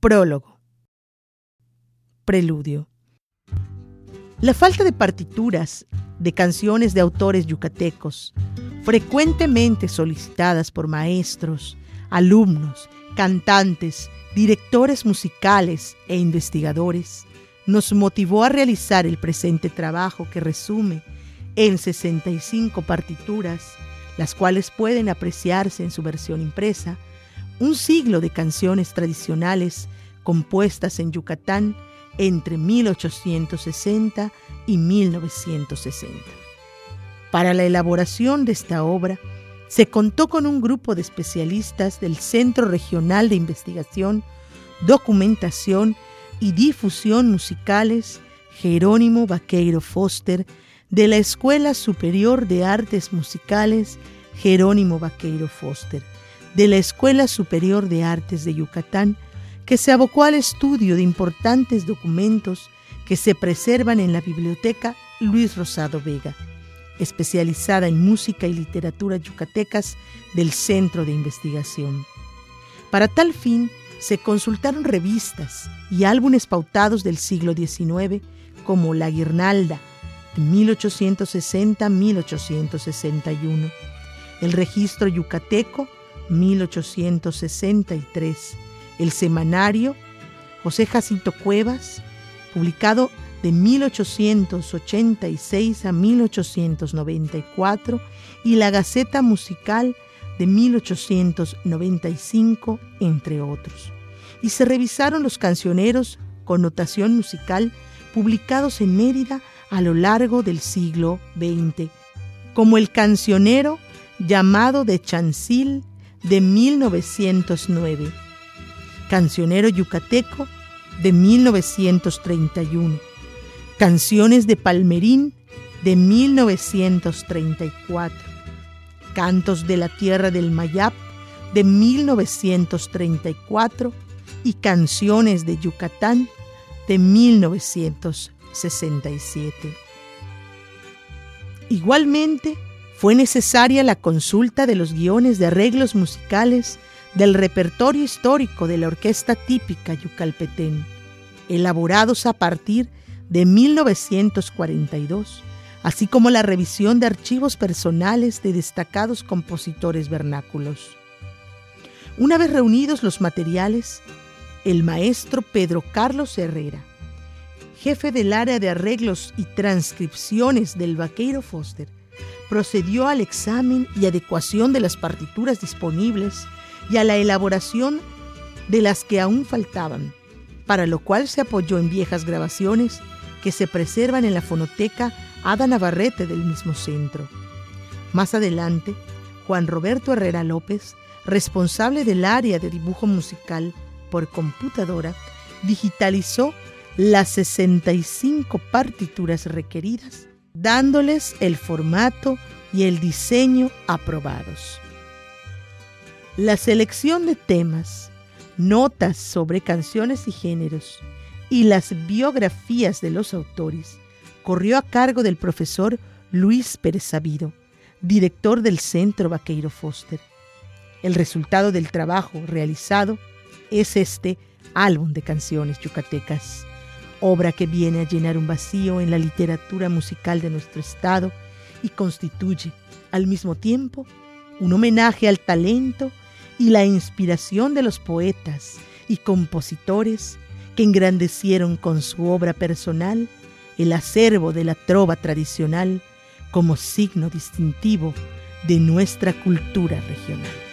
Prólogo. Preludio. La falta de partituras de canciones de autores yucatecos, frecuentemente solicitadas por maestros, alumnos, cantantes, directores musicales e investigadores, nos motivó a realizar el presente trabajo que resume en 65 partituras, las cuales pueden apreciarse en su versión impresa, un siglo de canciones tradicionales compuestas en Yucatán entre 1860 y 1960. Para la elaboración de esta obra, se contó con un grupo de especialistas del Centro Regional de Investigación, Documentación y Difusión Musicales Jerónimo Vaqueiro Foster de la Escuela Superior de Artes Musicales Jerónimo Vaqueiro Foster, de la Escuela Superior de Artes de Yucatán, que se abocó al estudio de importantes documentos que se preservan en la Biblioteca Luis Rosado Vega, especializada en música y literatura yucatecas del Centro de Investigación. Para tal fin, se consultaron revistas y álbumes pautados del siglo XIX como La Guirnalda, de 1860-1861, el Registro Yucateco, 1863, el semanario José Jacinto Cuevas, publicado de 1886 a 1894, y la Gaceta Musical de 1895, entre otros. Y se revisaron los cancioneros con notación musical publicados en Mérida a lo largo del siglo XX, como el cancionero llamado de Chancil de 1909 Cancionero Yucateco de 1931, Canciones de Palmerín de 1934, Cantos de la Tierra del Mayap de 1934 y Canciones de Yucatán de 1967. Igualmente, fue necesaria la consulta de los guiones de arreglos musicales del repertorio histórico de la orquesta típica yucalpetén, elaborados a partir de 1942, así como la revisión de archivos personales de destacados compositores vernáculos. Una vez reunidos los materiales, el maestro Pedro Carlos Herrera, jefe del área de arreglos y transcripciones del Vaqueiro Foster, procedió al examen y adecuación de las partituras disponibles y a la elaboración de las que aún faltaban, para lo cual se apoyó en viejas grabaciones que se preservan en la fonoteca Ada Navarrete del mismo centro. Más adelante, Juan Roberto Herrera López, responsable del área de dibujo musical por computadora, digitalizó las 65 partituras requeridas, dándoles el formato y el diseño aprobados. La selección de temas, notas sobre canciones y géneros y las biografías de los autores corrió a cargo del profesor Luis Pérez Sabido, director del Centro Vaqueiro Foster. El resultado del trabajo realizado es este álbum de canciones yucatecas, obra que viene a llenar un vacío en la literatura musical de nuestro estado y constituye, al mismo tiempo, un homenaje al talento y la inspiración de los poetas y compositores que engrandecieron con su obra personal el acervo de la trova tradicional como signo distintivo de nuestra cultura regional.